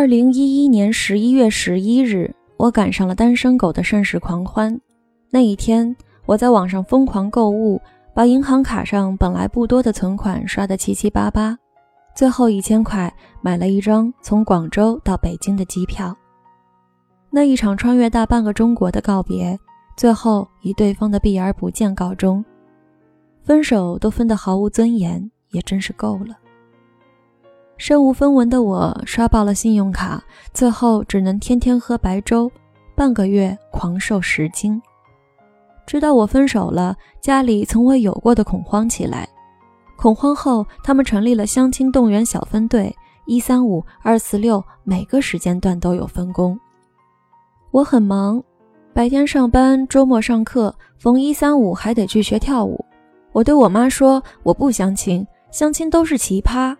二零一一年十一月十一日，我赶上了单身狗的盛世狂欢。那一天，我在网上疯狂购物，把银行卡上本来不多的存款刷得七七八八，最后一千块买了一张从广州到北京的机票。那一场穿越大半个中国的告别，最后以对方的避而不见告终。分手都分得毫无尊严，也真是够了。身无分文的我刷爆了信用卡，最后只能天天喝白粥，半个月狂瘦十斤。知道我分手了，家里从未有过的恐慌起来。恐慌后，他们成立了相亲动员小分队，一三五二四六，每个时间段都有分工。我很忙，白天上班，周末上课，逢一三五还得去学跳舞。我对我妈说：“我不相亲，相亲都是奇葩。”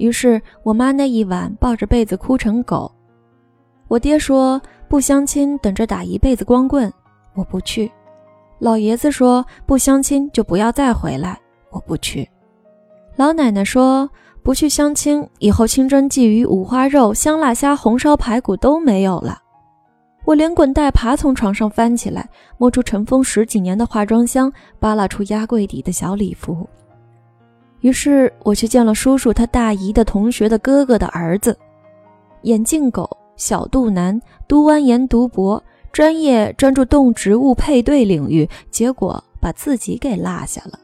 于是我妈那一晚抱着被子哭成狗。我爹说不相亲，等着打一辈子光棍，我不去。老爷子说不相亲就不要再回来，我不去。老奶奶说不去相亲，以后清蒸鲫鱼、五花肉、香辣虾、红烧排骨都没有了。我连滚带爬从床上翻起来，摸出尘封十几年的化妆箱，扒拉出压柜底的小礼服。于是我去见了叔叔他大姨的同学的哥哥的儿子，眼镜狗，小肚腩，读完研读博，专业专注动植物配对领域，结果把自己给落下了。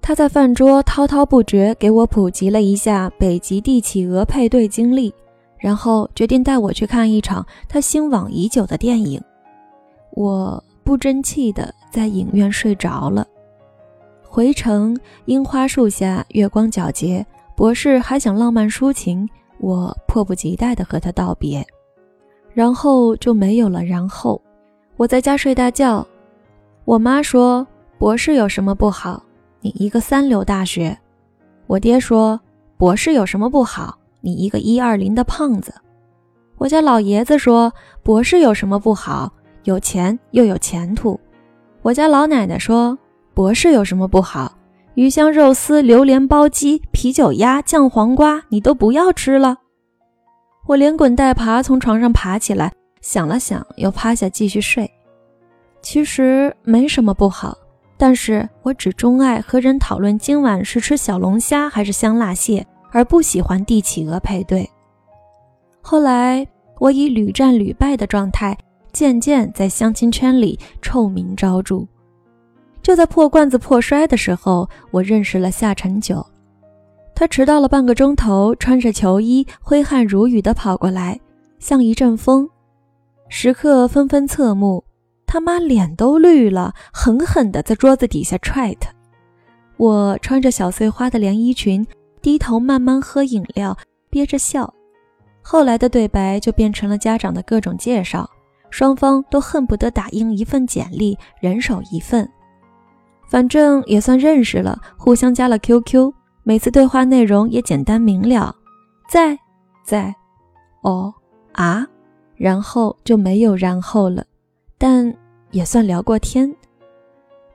他在饭桌滔滔不绝给我普及了一下北极地企鹅配对经历，然后决定带我去看一场他心往已久的电影。我不争气的在影院睡着了。回城，樱花树下，月光皎洁。博士还想浪漫抒情，我迫不及待地和他道别，然后就没有了然后。我在家睡大觉，我妈说：“博士有什么不好？你一个三流大学。”我爹说：“博士有什么不好？你一个一二零的胖子。”我家老爷子说：“博士有什么不好？有钱又有前途。”我家老奶奶说。博士有什么不好？鱼香肉丝、榴莲包鸡、啤酒鸭、酱黄瓜，你都不要吃了。我连滚带爬从床上爬起来，想了想，又趴下继续睡。其实没什么不好，但是我只钟爱和人讨论今晚是吃小龙虾还是香辣蟹，而不喜欢地企鹅配对。后来，我以屡战屡败的状态，渐渐在相亲圈里臭名昭著。就在破罐子破摔的时候，我认识了夏晨九。他迟到了半个钟头，穿着球衣，挥汗如雨地跑过来，像一阵风。食客纷纷侧目，他妈脸都绿了，狠狠地在桌子底下踹他。我穿着小碎花的连衣裙，低头慢慢喝饮料，憋着笑。后来的对白就变成了家长的各种介绍，双方都恨不得打印一份简历，人手一份。反正也算认识了，互相加了 QQ，每次对话内容也简单明了，在在，哦啊，然后就没有然后了，但也算聊过天。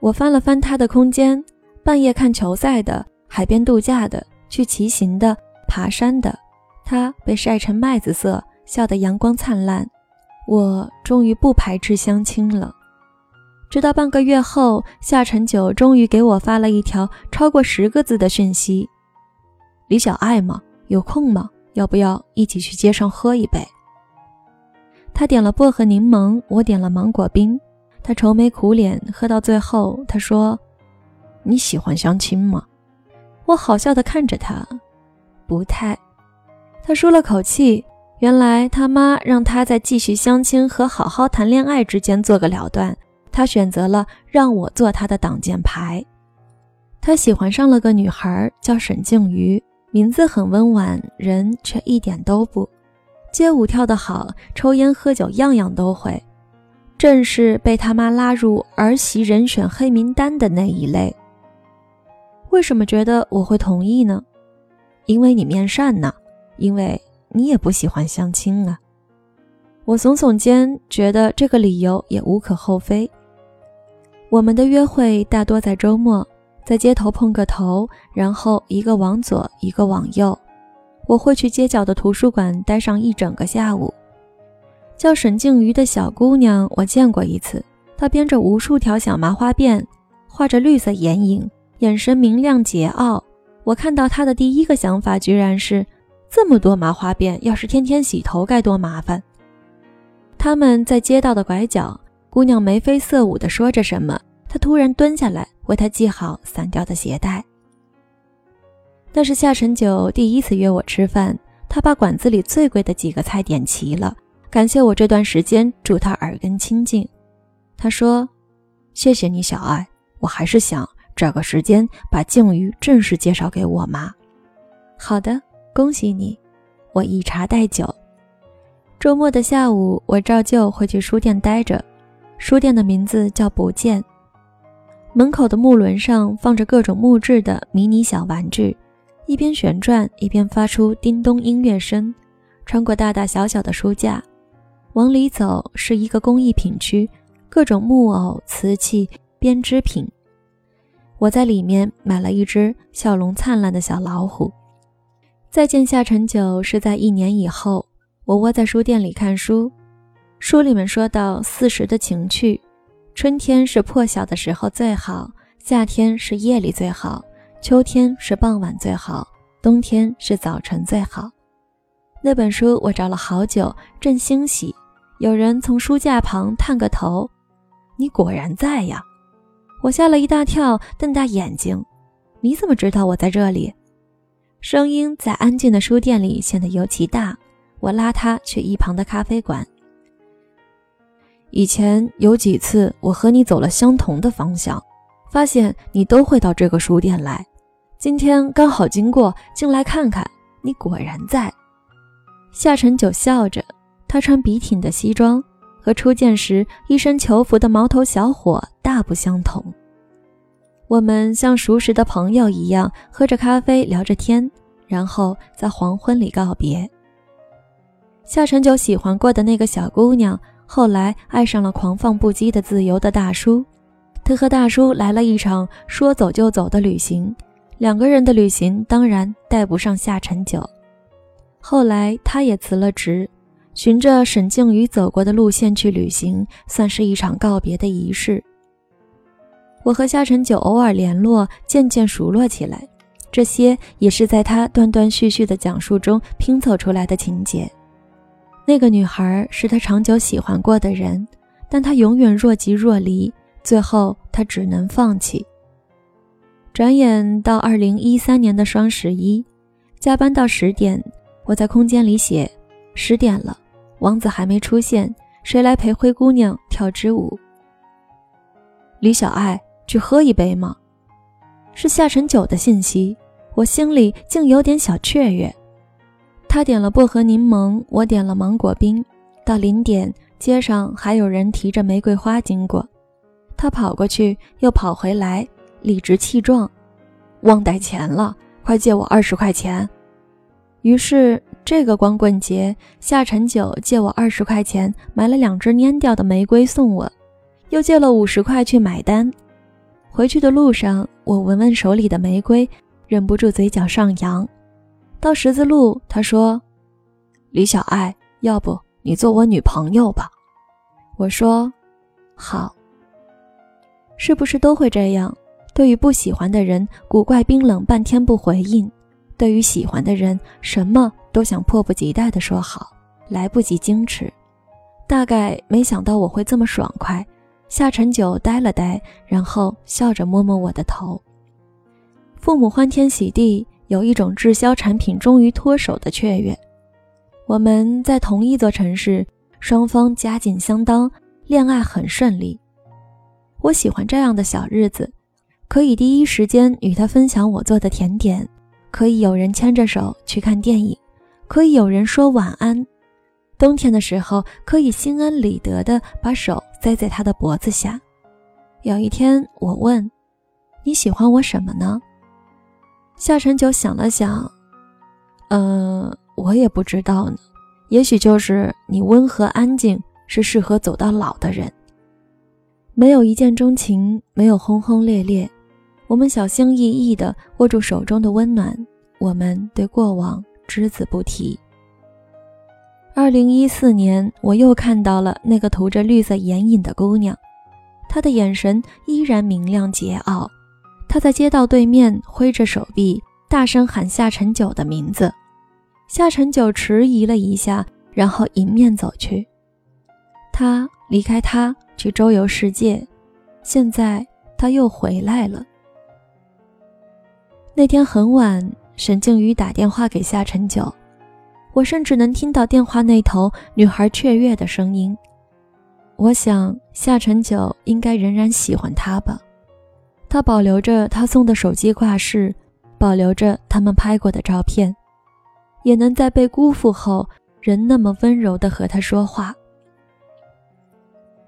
我翻了翻他的空间，半夜看球赛的，海边度假的，去骑行的，爬山的，他被晒成麦子色，笑得阳光灿烂。我终于不排斥相亲了。直到半个月后，夏晨九终于给我发了一条超过十个字的讯息：“李小爱吗？有空吗？要不要一起去街上喝一杯？”他点了薄荷柠檬，我点了芒果冰。他愁眉苦脸，喝到最后，他说：“你喜欢相亲吗？”我好笑的看着他，不太。他舒了口气，原来他妈让他在继续相亲和好好谈恋爱之间做个了断。他选择了让我做他的挡箭牌。他喜欢上了个女孩，叫沈静瑜，名字很温婉，人却一点都不。街舞跳得好，抽烟喝酒样样都会，正是被他妈拉入儿媳人选黑名单的那一类。为什么觉得我会同意呢？因为你面善呢，因为你也不喜欢相亲啊。我耸耸肩，觉得这个理由也无可厚非。我们的约会大多在周末，在街头碰个头，然后一个往左，一个往右。我会去街角的图书馆待上一整个下午。叫沈静瑜的小姑娘，我见过一次。她编着无数条小麻花辫，画着绿色眼影，眼神明亮桀骜。我看到她的第一个想法，居然是这么多麻花辫，要是天天洗头该多麻烦。他们在街道的拐角，姑娘眉飞色舞地说着什么。她突然蹲下来为她系好散掉的鞋带。那是夏晨九第一次约我吃饭，他把馆子里最贵的几个菜点齐了。感谢我这段时间助他耳根清净，他说：“谢谢你，小爱。我还是想找个时间把静瑜正式介绍给我妈。”好的，恭喜你。我以茶代酒。周末的下午，我照旧会去书店待着。书店的名字叫不见。门口的木轮上放着各种木质的迷你小玩具，一边旋转一边发出叮咚音乐声，穿过大大小小的书架。往里走是一个工艺品区，各种木偶、瓷器、编织品。我在里面买了一只笑容灿烂的小老虎。再见夏晨九是在一年以后，我窝在书店里看书。书里面说到四时的情趣：春天是破晓的时候最好，夏天是夜里最好，秋天是傍晚最好，冬天是早晨最好。那本书我找了好久，正欣喜。有人从书架旁探个头，你果然在呀！我吓了一大跳，瞪大眼睛。你怎么知道我在这里？声音在安静的书店里显得尤其大。我拉他去一旁的咖啡馆。以前有几次我和你走了相同的方向，发现你都会到这个书店来。今天刚好经过，进来看看。你果然在。夏晨九笑着。他穿笔挺的西装，和初见时一身囚服的毛头小伙大不相同。我们像熟识的朋友一样喝着咖啡聊着天，然后在黄昏里告别。夏晨九喜欢过的那个小姑娘，后来爱上了狂放不羁的自由的大叔。他和大叔来了一场说走就走的旅行，两个人的旅行当然带不上下沉九。后来他也辞了职。循着沈静瑜走过的路线去旅行，算是一场告别的仪式。我和夏晨九偶尔联络，渐渐熟络起来。这些也是在他断断续续的讲述中拼凑出来的情节。那个女孩是他长久喜欢过的人，但他永远若即若离，最后他只能放弃。转眼到二零一三年的双十一，加班到十点，我在空间里写：十点了。王子还没出现，谁来陪灰姑娘跳支舞？李小爱，去喝一杯吗？是夏晨九的信息，我心里竟有点小雀跃。他点了薄荷柠檬，我点了芒果冰。到零点，街上还有人提着玫瑰花经过，他跑过去，又跑回来，理直气壮：“忘带钱了，快借我二十块钱。”于是。这个光棍节，夏晨九借我二十块钱买了两只蔫掉的玫瑰送我，又借了五十块去买单。回去的路上，我闻闻手里的玫瑰，忍不住嘴角上扬。到十字路，他说：“李小爱，要不你做我女朋友吧？”我说：“好。”是不是都会这样？对于不喜欢的人，古怪冰冷，半天不回应；对于喜欢的人，什么？都想迫不及待地说好，来不及矜持。大概没想到我会这么爽快。夏晨九呆了呆，然后笑着摸摸我的头。父母欢天喜地，有一种滞销产品终于脱手的雀跃。我们在同一座城市，双方家境相当，恋爱很顺利。我喜欢这样的小日子，可以第一时间与他分享我做的甜点，可以有人牵着手去看电影。可以有人说晚安，冬天的时候可以心安理得的把手塞在他的脖子下。有一天我问：“你喜欢我什么呢？”夏晨九想了想，嗯，我也不知道呢。也许就是你温和安静，是适合走到老的人。没有一见钟情，没有轰轰烈烈，我们小心翼翼地握住手中的温暖。我们对过往。只字不提。二零一四年，我又看到了那个涂着绿色眼影的姑娘，她的眼神依然明亮桀骜。他在街道对面挥着手臂，大声喊夏晨九的名字。夏晨九迟疑了一下，然后迎面走去。他离开他去周游世界，现在他又回来了。那天很晚，沈静瑜打电话给夏晨九。我甚至能听到电话那头女孩雀跃的声音。我想夏晨九应该仍然喜欢他吧。他保留着他送的手机挂饰，保留着他们拍过的照片，也能在被辜负后仍那么温柔地和他说话。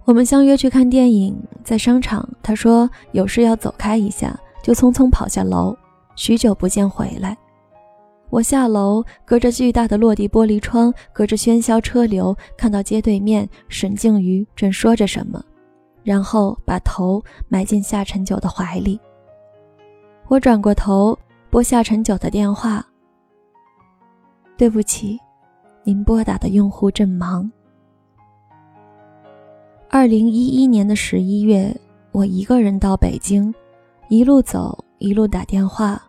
我们相约去看电影，在商场，他说有事要走开一下，就匆匆跑下楼，许久不见回来。我下楼，隔着巨大的落地玻璃窗，隔着喧嚣车流，看到街对面沈静瑜正说着什么，然后把头埋进夏晨九的怀里。我转过头拨夏晨九的电话：“对不起，您拨打的用户正忙。”二零一一年的十一月，我一个人到北京，一路走一路打电话：“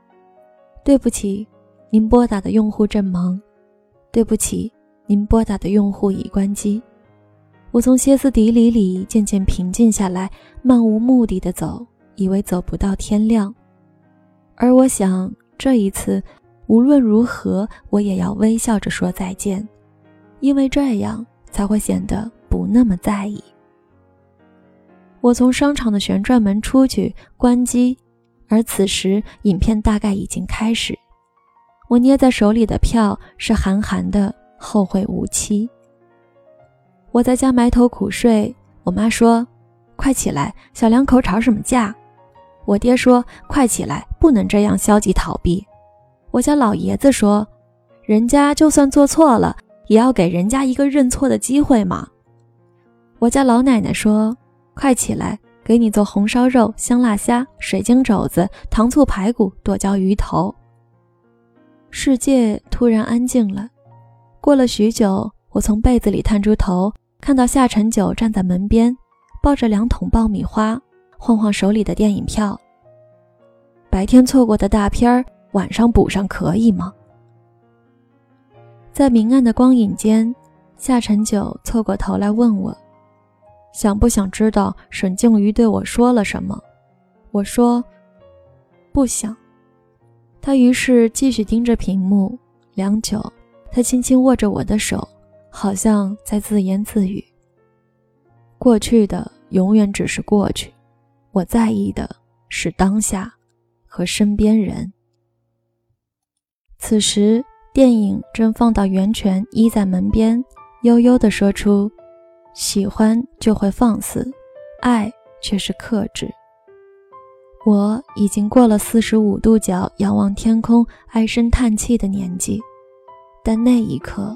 对不起。”您拨打的用户正忙，对不起，您拨打的用户已关机。我从歇斯底里里渐渐平静下来，漫无目的的走，以为走不到天亮。而我想，这一次无论如何，我也要微笑着说再见，因为这样才会显得不那么在意。我从商场的旋转门出去，关机，而此时影片大概已经开始。我捏在手里的票是韩寒的《后会无期》。我在家埋头苦睡，我妈说：“快起来，小两口吵什么架？”我爹说：“快起来，不能这样消极逃避。”我家老爷子说：“人家就算做错了，也要给人家一个认错的机会嘛。”我家老奶奶说：“快起来，给你做红烧肉、香辣虾、水晶肘子、糖醋排骨、剁椒鱼头。”世界突然安静了。过了许久，我从被子里探出头，看到夏晨九站在门边，抱着两桶爆米花，晃晃手里的电影票。白天错过的大片儿，晚上补上可以吗？在明暗的光影间，夏晨九凑过头来问我：“想不想知道沈静瑜对我说了什么？”我说：“不想。”他于是继续盯着屏幕，良久，他轻轻握着我的手，好像在自言自语：“过去的永远只是过去，我在意的是当下和身边人。”此时，电影正放到源泉依在门边，悠悠地说出：“喜欢就会放肆，爱却是克制。”我已经过了四十五度角仰望天空唉声叹气的年纪，但那一刻，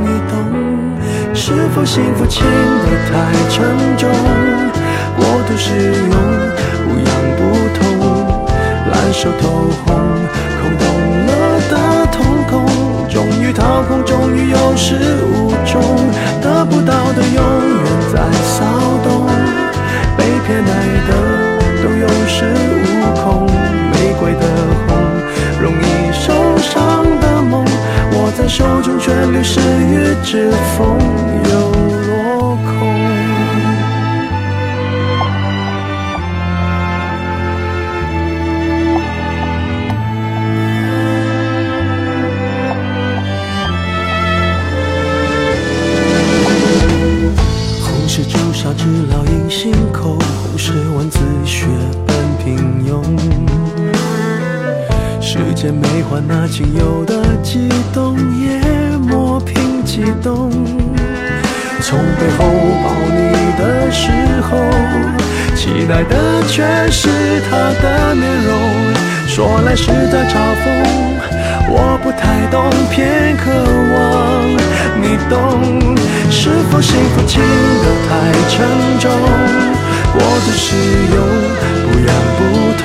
你懂。是否幸福轻得太沉重，过度使用，不痒不痛，烂熟透红，空洞了的瞳孔，终于掏空，终于有始无终，得不到的永远在骚动。被偏爱的在手中却流失于指缝，后抱你的时候，期待的却是他的面容。说来是在嘲讽，我不太懂，偏渴望你懂。是否幸福轻得太沉重？过度使用，不痒不痛，